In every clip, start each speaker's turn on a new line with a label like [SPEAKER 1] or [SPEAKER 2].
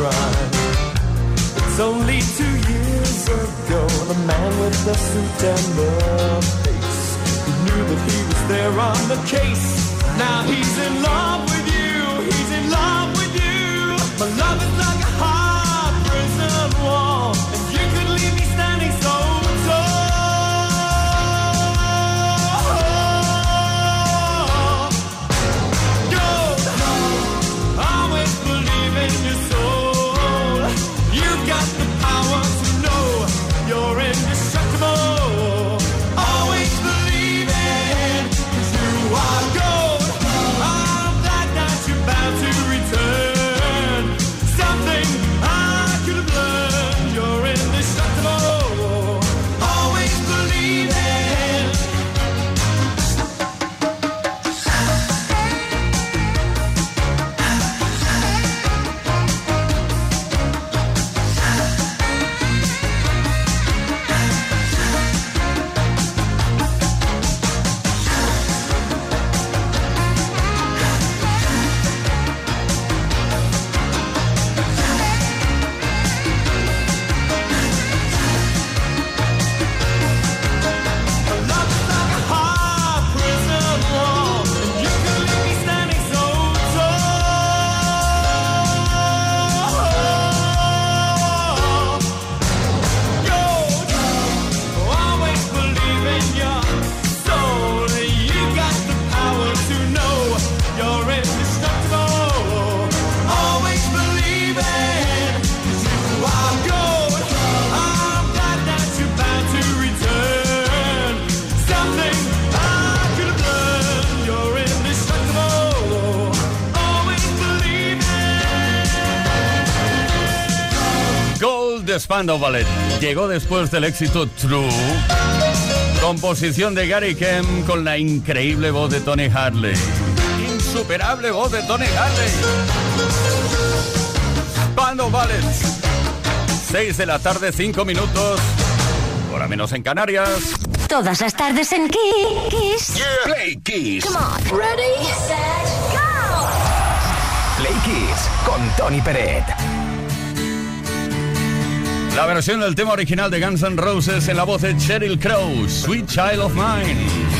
[SPEAKER 1] It's only two years ago, the man with the suit and the face. Who knew that he was there on the case. Now he's in love with you, he's in love with you. My love is like a hard prison wall, and you could leave me standing so
[SPEAKER 2] Spandau Ballet. Llegó después del éxito True. Composición de Gary Kemp con la increíble voz de Tony Harley. Insuperable voz de Tony Harley. Spandau Ballet. 6 de la tarde, 5 minutos. Hora menos en Canarias.
[SPEAKER 3] Todas las tardes en Kiss.
[SPEAKER 4] Play Kiss.
[SPEAKER 3] Come on. Ready, set, go.
[SPEAKER 4] Play Kiss con Tony Peret.
[SPEAKER 2] La versión del tema original de Guns N' Roses en la voz de Cheryl Crow, Sweet Child of Mine.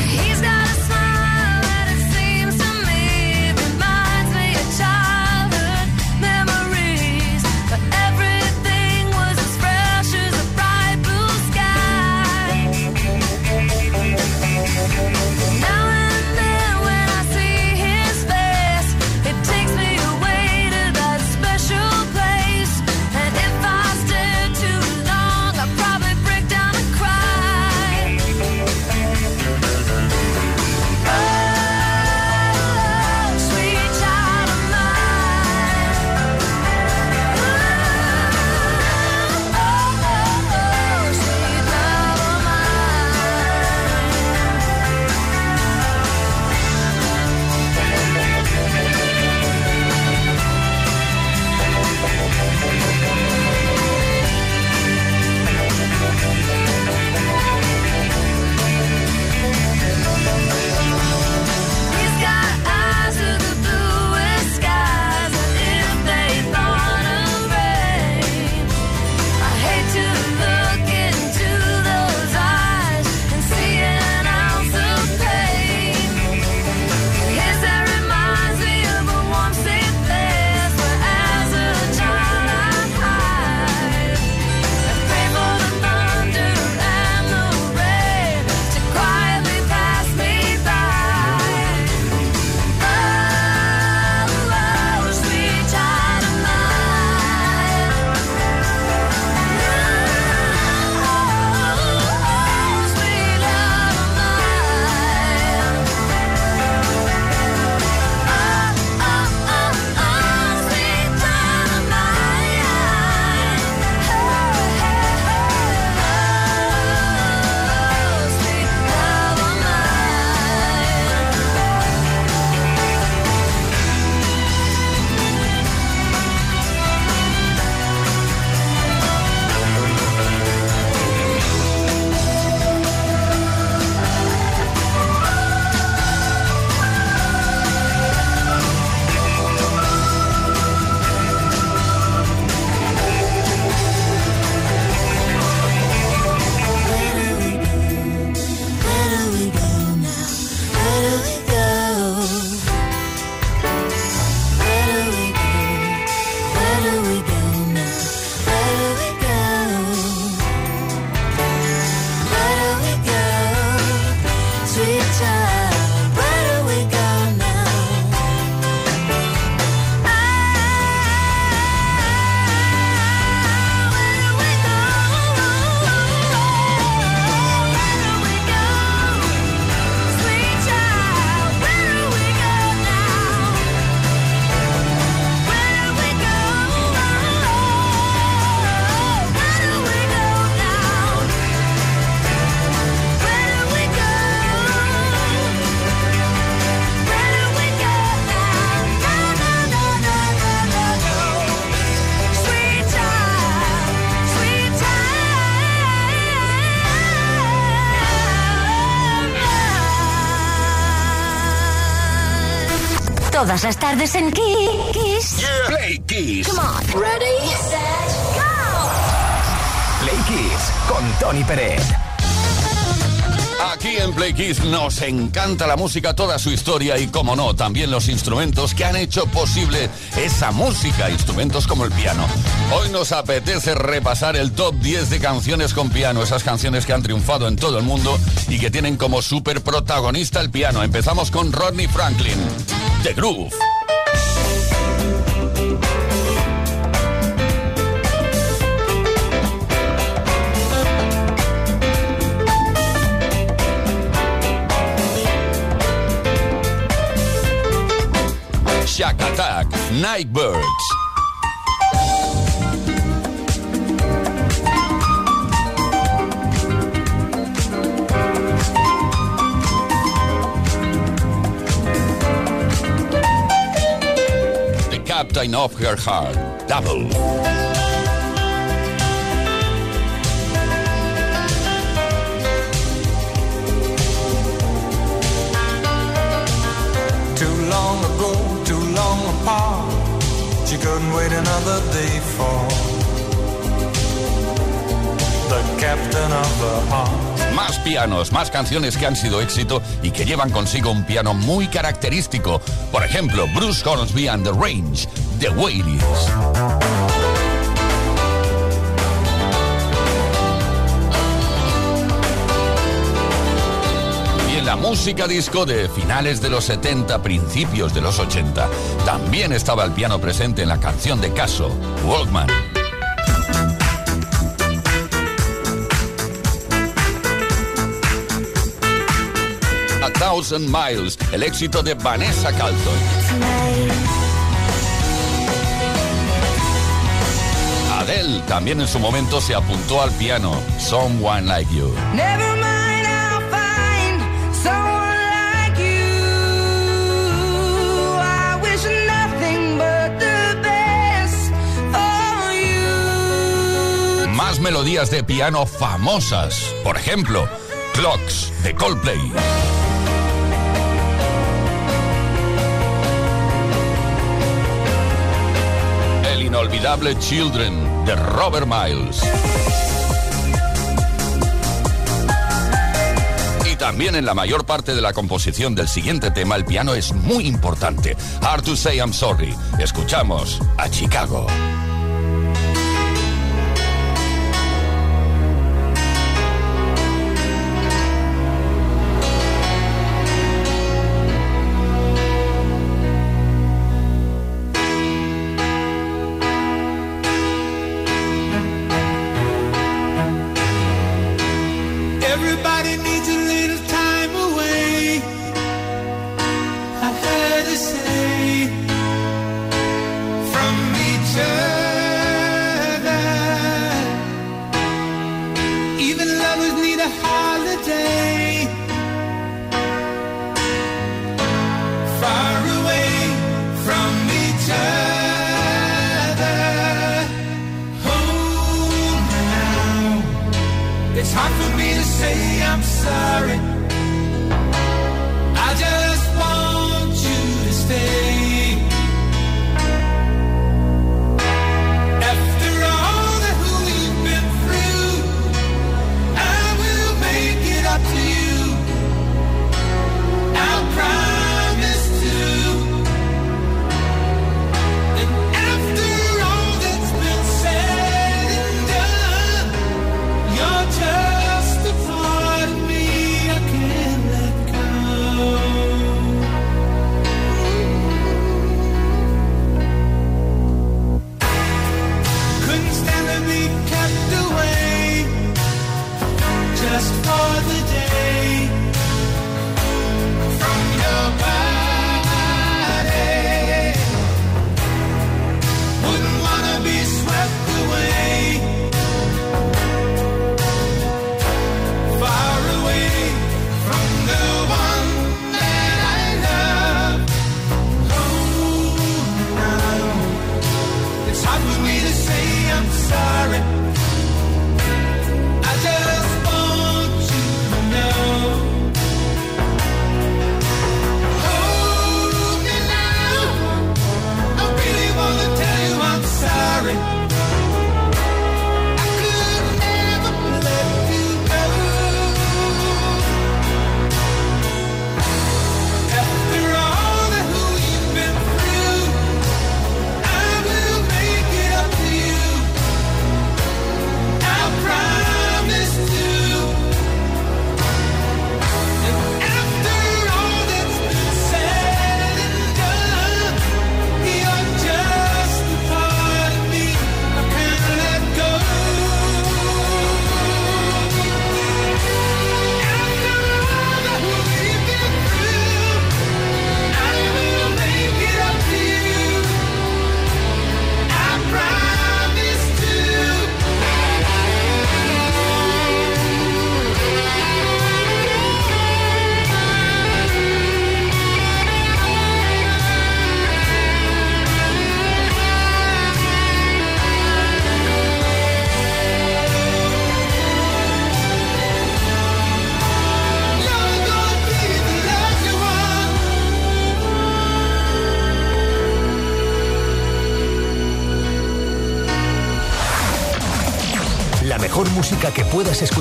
[SPEAKER 3] Todas las tardes en Kiss.
[SPEAKER 4] Play Kiss.
[SPEAKER 3] Come on. Ready, set, go.
[SPEAKER 4] Play Kiss con Tony Pérez.
[SPEAKER 2] Play Kiss nos encanta la música, toda su historia y, como no, también los instrumentos que han hecho posible esa música, instrumentos como el piano. Hoy nos apetece repasar el top 10 de canciones con piano, esas canciones que han triunfado en todo el mundo y que tienen como super protagonista el piano. Empezamos con Rodney Franklin, The Groove. Shack Attack, Nightbirds. The Captain of Her Heart, Double.
[SPEAKER 1] Long ago,
[SPEAKER 2] Más pianos, más canciones que han sido éxito y que llevan consigo un piano muy característico. Por ejemplo, Bruce Hornsby and the Range, The Way música disco de finales de los 70, principios de los 80, también estaba el piano presente en la canción de Caso, Walkman. A Thousand Miles, el éxito de Vanessa Carlton. Adele también en su momento se apuntó al piano, Someone Like You. Melodías de piano famosas, por ejemplo, Clocks de Coldplay. El inolvidable Children de Robert Miles. Y también en la mayor parte de la composición del siguiente tema el piano es muy importante. Hard to say I'm sorry. Escuchamos a Chicago.
[SPEAKER 1] Hard for me to say I'm sorry.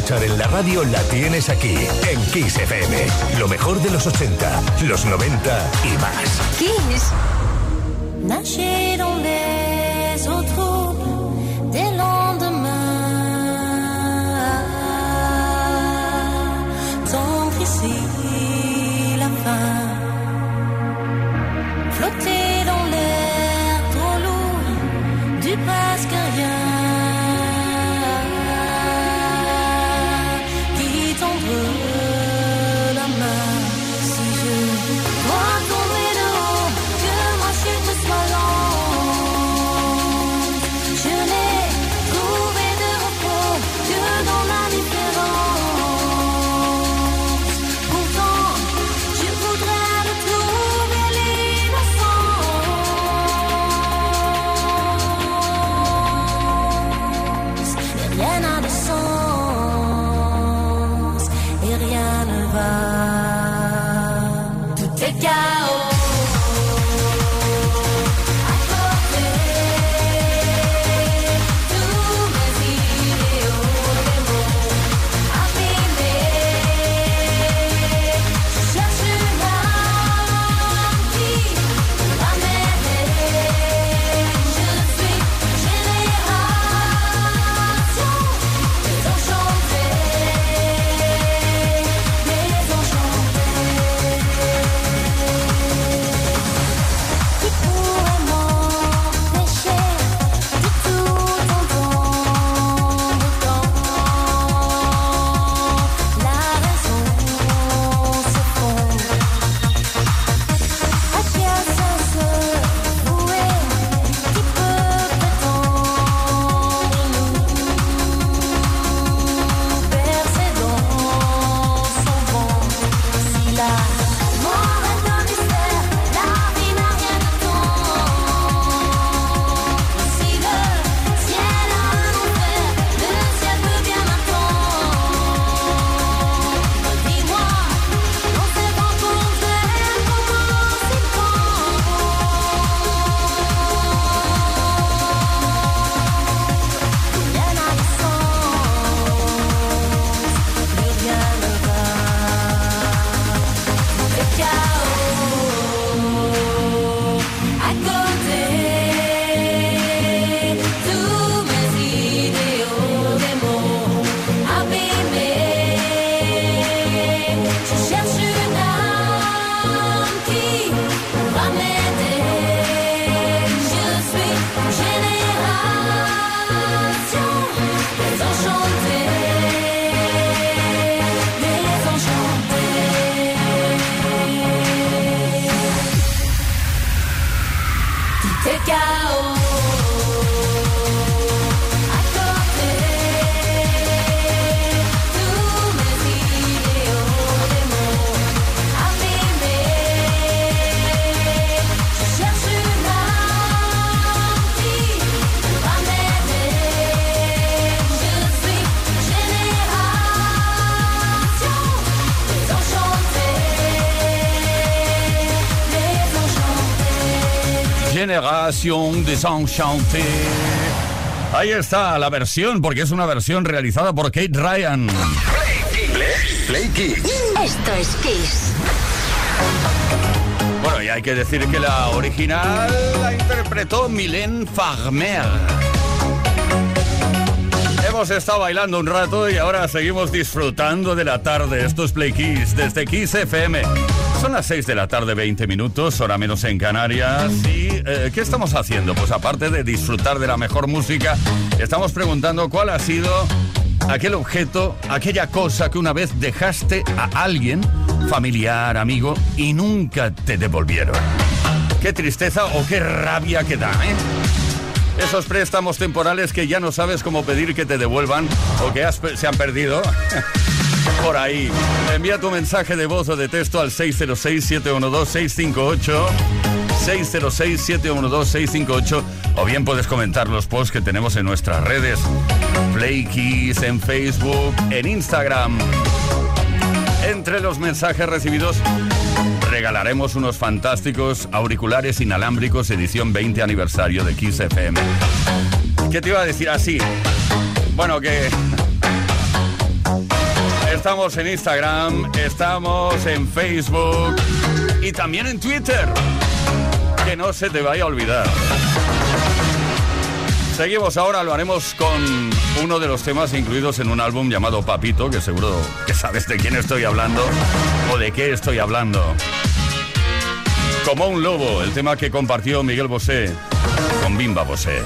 [SPEAKER 4] Escuchar en la radio la tienes aquí, en Kiss FM. Lo mejor de los 80, los 90 y más.
[SPEAKER 3] Kiss.
[SPEAKER 5] Nager dans les eaux troubles des lendemains. Tendre ici la fin. Flotter dans l'air trop lourd du presque rien.
[SPEAKER 2] Desenchantée. Ahí está la versión, porque es una versión realizada por Kate Ryan.
[SPEAKER 4] Play Kiss.
[SPEAKER 3] Esto es Kiss.
[SPEAKER 2] Bueno, y hay que decir que la original la interpretó Mylène Farmer. Hemos estado bailando un rato y ahora seguimos disfrutando de la tarde. Esto es Play Kiss desde Kiss FM. Son las 6 de la tarde, 20 minutos, hora menos en Canarias. ¿Y eh, qué estamos haciendo? Pues aparte de disfrutar de la mejor música, estamos preguntando cuál ha sido aquel objeto, aquella cosa que una vez dejaste a alguien, familiar, amigo, y nunca te devolvieron. Qué tristeza o qué rabia que da, ¿eh? Esos préstamos temporales que ya no sabes cómo pedir que te devuelvan o que se han perdido. Por ahí. Envía tu mensaje de voz o de texto al 606-712-658. 606-712-658. O bien puedes comentar los posts que tenemos en nuestras redes. Play Kiss en Facebook, en Instagram. Entre los mensajes recibidos regalaremos unos fantásticos auriculares inalámbricos edición 20 aniversario de Kiss FM. ¿Qué te iba a decir así? Bueno, que
[SPEAKER 1] estamos en Instagram, estamos en Facebook y también en Twitter. Que no se te vaya a olvidar. Seguimos ahora, lo haremos con uno de los temas incluidos en un álbum llamado Papito, que seguro que sabes de quién estoy hablando o de qué estoy hablando. Como un lobo, el tema que compartió Miguel Bosé con Bimba Bosé.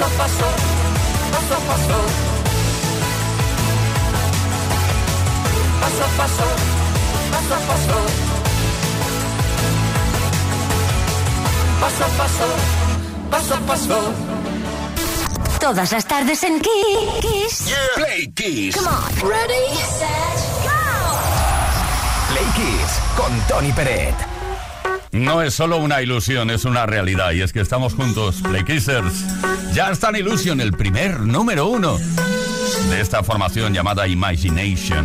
[SPEAKER 6] paso a paso, paso a paso. Paso a paso, paso a paso. Paso a paso, paso a paso.
[SPEAKER 3] Todas las tardes en Kiss.
[SPEAKER 4] Play Kiss.
[SPEAKER 3] Ready, set, go.
[SPEAKER 4] Play Kiss con Tony Peret.
[SPEAKER 1] No es solo una ilusión, es una realidad y es que estamos juntos, Play Kissers. Ya está en Illusion, el primer número uno de esta formación llamada Imagination.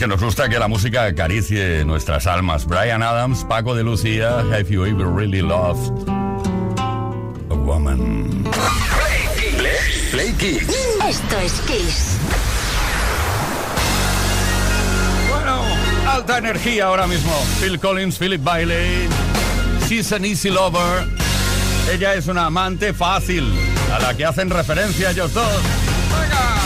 [SPEAKER 7] que nos gusta que la música acaricie nuestras almas. Brian Adams, Paco de Lucía, Have You Ever Really Loved a Woman?
[SPEAKER 4] Play Kids.
[SPEAKER 3] Esto es Kiss.
[SPEAKER 7] Bueno, alta energía ahora mismo. Phil Collins, Philip Bailey, She's an Easy Lover. Ella es una amante fácil, a la que hacen referencia ellos dos. ¡Venga!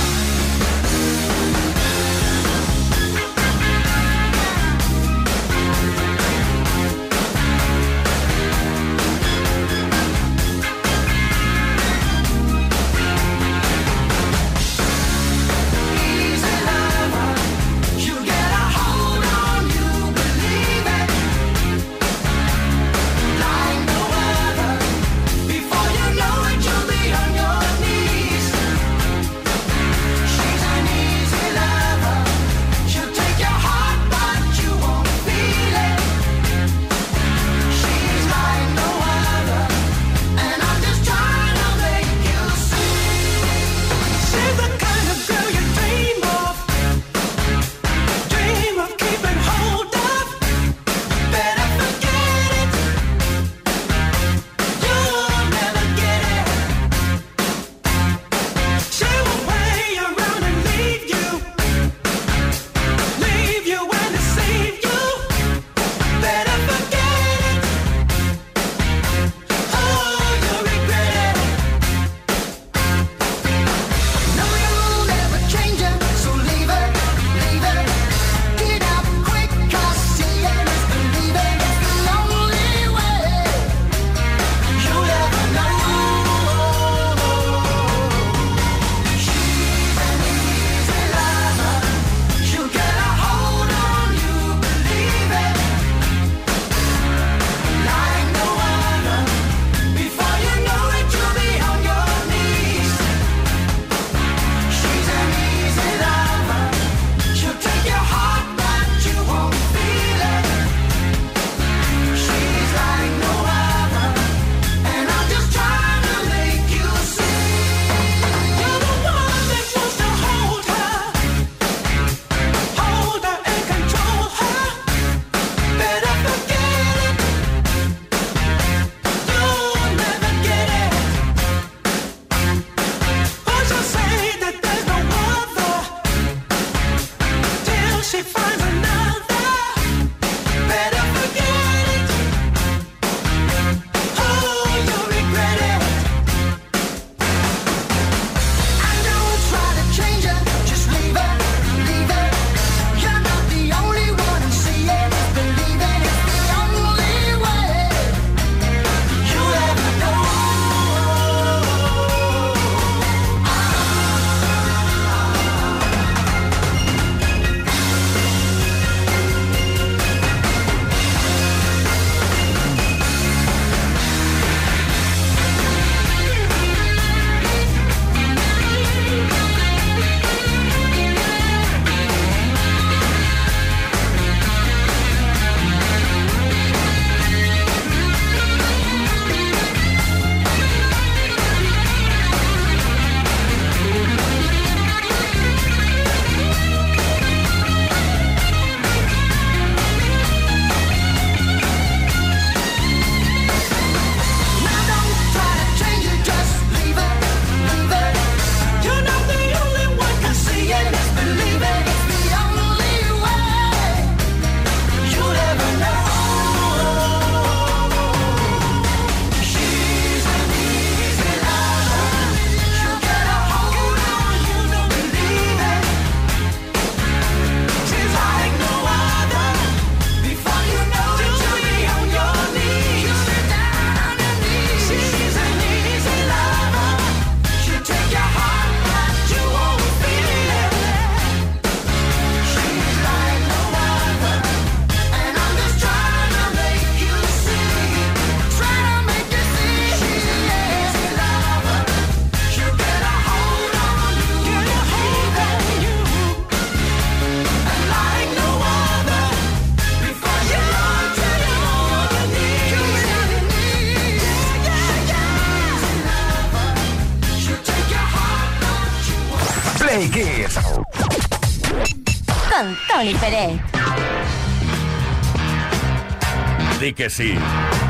[SPEAKER 2] Que sí,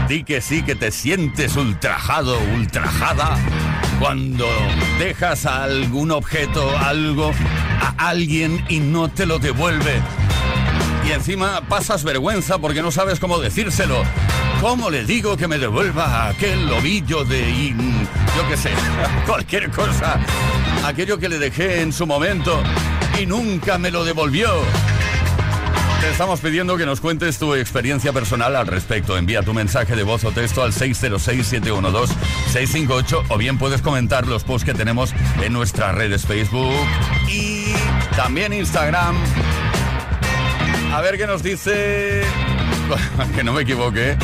[SPEAKER 2] di que sí que te sientes ultrajado, ultrajada cuando dejas a algún objeto, algo, a alguien y no te lo devuelve. Y encima pasas vergüenza porque no sabes cómo decírselo. ¿Cómo le digo que me devuelva aquel ovillo de... yo qué sé, cualquier cosa? Aquello que le dejé en su momento y nunca me lo devolvió. Te estamos pidiendo que nos cuentes tu experiencia personal al respecto. Envía tu mensaje de voz o texto al 606-712-658 o bien puedes comentar los posts que tenemos en nuestras redes Facebook y también Instagram. A ver qué nos dice... que no me equivoque.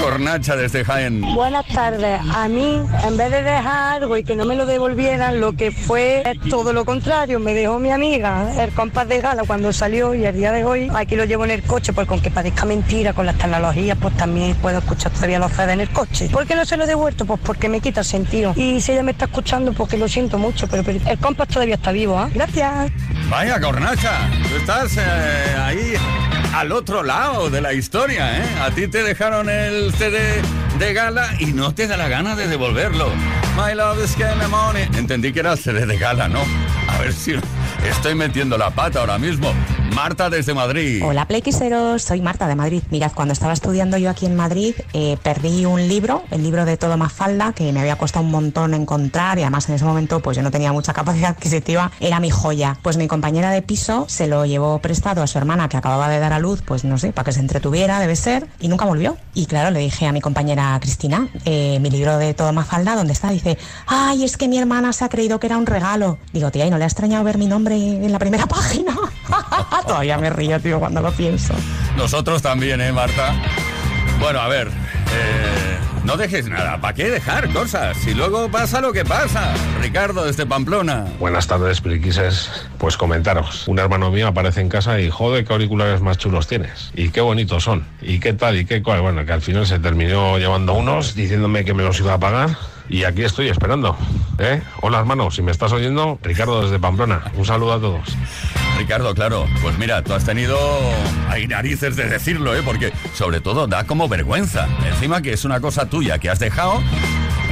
[SPEAKER 2] Cornacha desde Jaén.
[SPEAKER 8] Buenas tardes. A mí, en vez de dejar algo y que no me lo devolvieran, lo que fue es todo lo contrario. Me dejó mi amiga el compás de gala cuando salió y el día de hoy aquí lo llevo en el coche porque aunque parezca mentira con las tecnologías, pues también puedo escuchar todavía los CDs en el coche. ¿Por qué no se lo he devuelto? Pues porque me quita el sentido. Y si ella me está escuchando, porque lo siento mucho, pero, pero el compás todavía está vivo, ¿ah? Gracias.
[SPEAKER 2] Vaya, Cornacha, tú estás eh, ahí al otro lado de la historia, ¿eh? A ti te dejaron el CD de gala y no te da la gana de devolverlo. My love is getting money. Entendí que era el CD de gala, ¿no? A ver si estoy metiendo la pata ahora mismo. Marta desde Madrid.
[SPEAKER 9] Hola Playquiseros, soy Marta de Madrid. Mirad, cuando estaba estudiando yo aquí en Madrid, eh, perdí un libro, el libro de Todo más falda, que me había costado un montón encontrar y además en ese momento pues yo no tenía mucha capacidad adquisitiva, era mi joya. Pues mi compañera de piso se lo llevó prestado a su hermana que acababa de dar a luz, pues no sé, para que se entretuviera, debe ser, y nunca volvió. Y claro, le dije a mi compañera Cristina, eh, mi libro de Todo más falda, ¿dónde está? Dice, ay, es que mi hermana se ha creído que era un regalo. Digo, tía, ¿y no le ha extrañado ver mi nombre en la primera página? Todavía me río, tío, cuando lo pienso.
[SPEAKER 2] Nosotros también, ¿eh, Marta? Bueno, a ver, eh, no dejes nada. ¿Para qué dejar cosas? Si luego pasa lo que pasa. Ricardo desde Pamplona.
[SPEAKER 10] Buenas tardes, Piriquises. Pues comentaros. Un hermano mío aparece en casa y joder, qué auriculares más chulos tienes. Y qué bonitos son. Y qué tal y qué cual. Bueno, que al final se terminó llevando unos diciéndome que me los iba a pagar. Y aquí estoy esperando. ¿Eh? Hola, hermano. Si me estás oyendo, Ricardo desde Pamplona. Un saludo a todos.
[SPEAKER 2] Ricardo, claro, pues mira, tú has tenido hay narices de decirlo, ¿eh? Porque sobre todo da como vergüenza. Encima que es una cosa tuya que has dejado,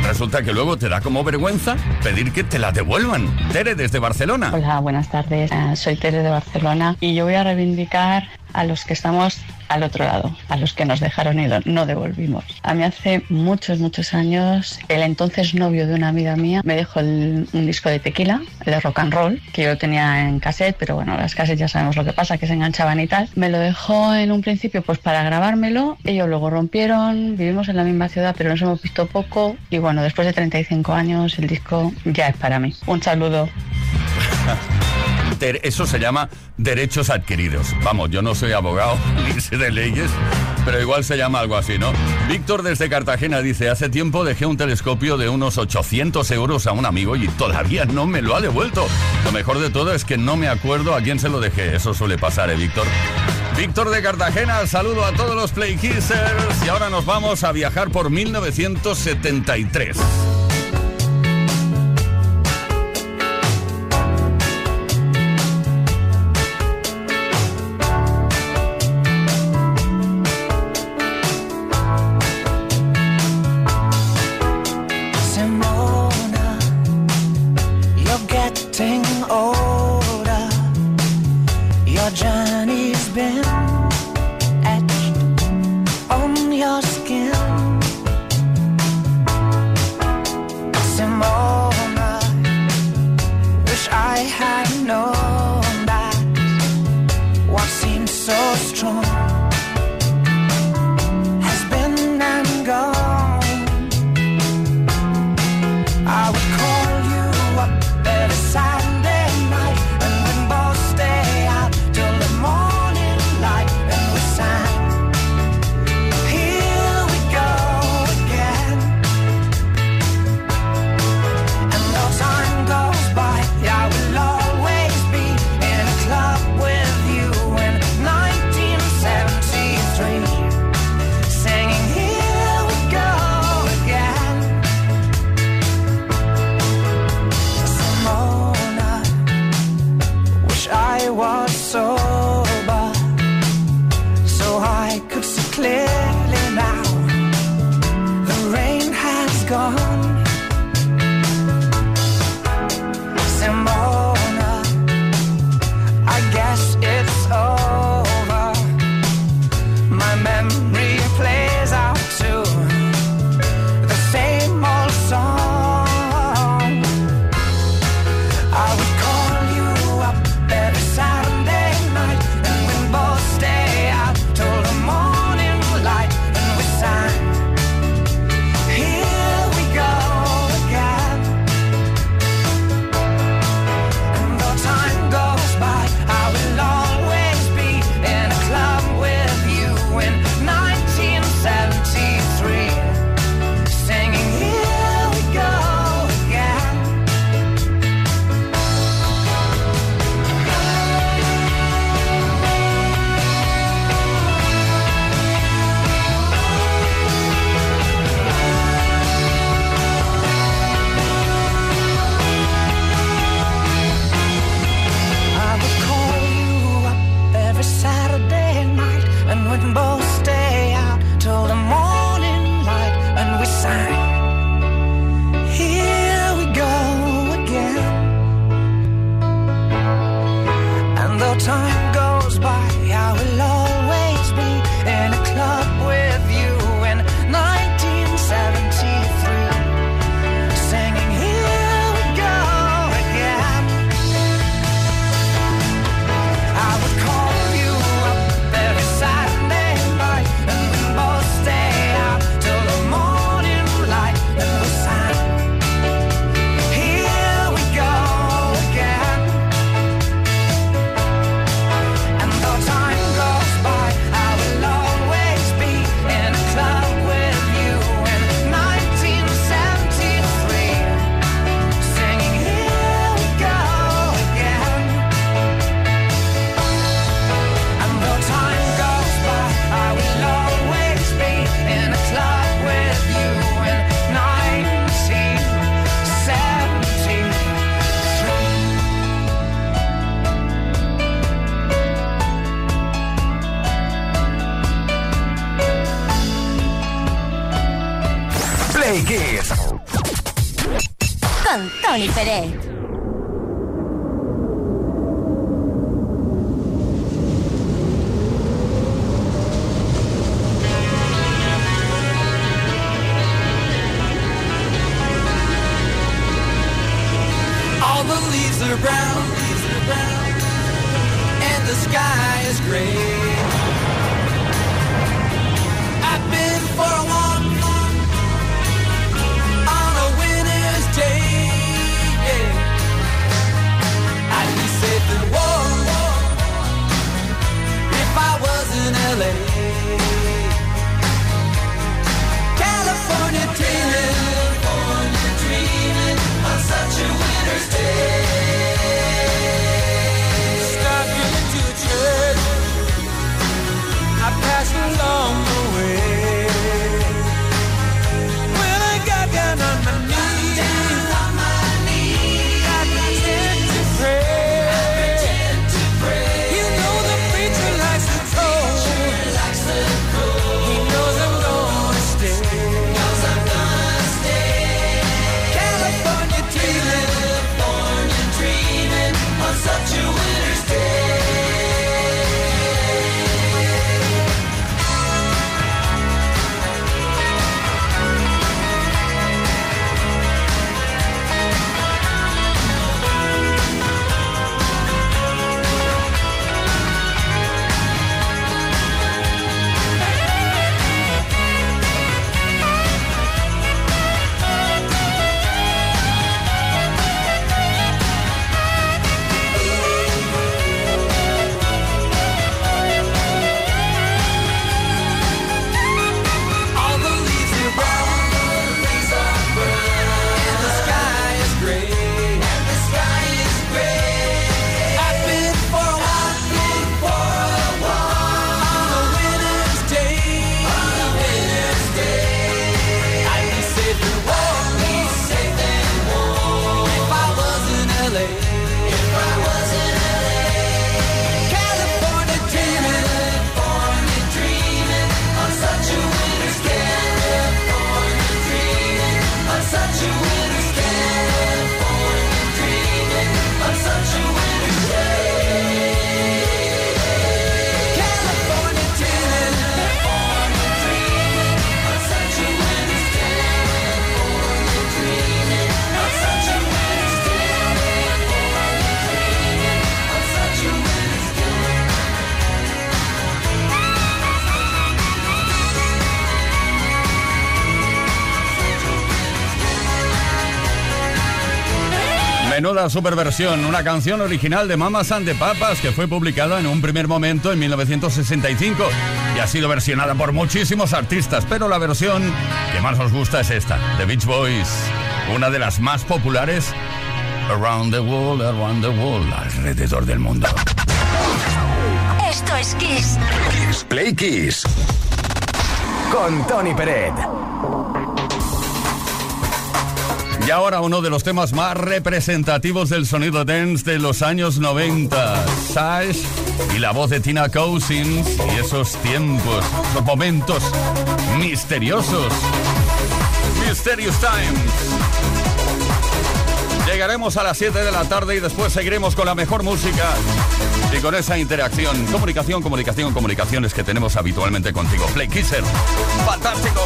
[SPEAKER 2] resulta que luego te da como vergüenza pedir que te la devuelvan. Tere desde Barcelona.
[SPEAKER 11] Hola, buenas tardes. Eh, soy Tere de Barcelona y yo voy a reivindicar a los que estamos al otro lado, a los que nos dejaron y no devolvimos. A mí hace muchos, muchos años, el entonces novio de una amiga mía me dejó el- un disco de tequila, de rock and roll, que yo tenía en cassette, pero bueno, las cassettes ya sabemos lo que pasa, que se enganchaban y tal. Me lo dejó en un principio pues para grabármelo, ellos luego rompieron, vivimos en la misma ciudad, pero nos hemos visto poco y bueno, después de 35 años el disco ya es para mí. Un saludo.
[SPEAKER 2] Eso se llama derechos adquiridos. Vamos, yo no soy abogado ni sé de leyes, pero igual se llama algo así, ¿no? Víctor desde Cartagena dice, hace tiempo dejé un telescopio de unos 800 euros a un amigo y todavía no me lo ha devuelto. Lo mejor de todo es que no me acuerdo a quién se lo dejé. Eso suele pasar, ¿eh, Víctor? Víctor de Cartagena, saludo a todos los Play Kissers y ahora nos vamos a viajar por 1973. why Superversión, una canción original de Mamas and the Papas que fue publicada en un primer momento en 1965 y ha sido versionada por muchísimos artistas, pero la versión que más nos gusta es esta, The Beach Boys, una de las más populares Around the World, Around the World, alrededor del mundo.
[SPEAKER 3] Esto es Kiss.
[SPEAKER 4] Kiss Play Kiss. Con Tony Peret.
[SPEAKER 2] Y ahora uno de los temas más representativos del sonido dance de los años 90. Sash y la voz de Tina Cousins y esos tiempos, esos momentos misteriosos. Mysterious Times. Llegaremos a las 7 de la tarde y después seguiremos con la mejor música y con esa interacción. Comunicación, comunicación, comunicaciones que tenemos habitualmente contigo. Play Kisser. Fantástico.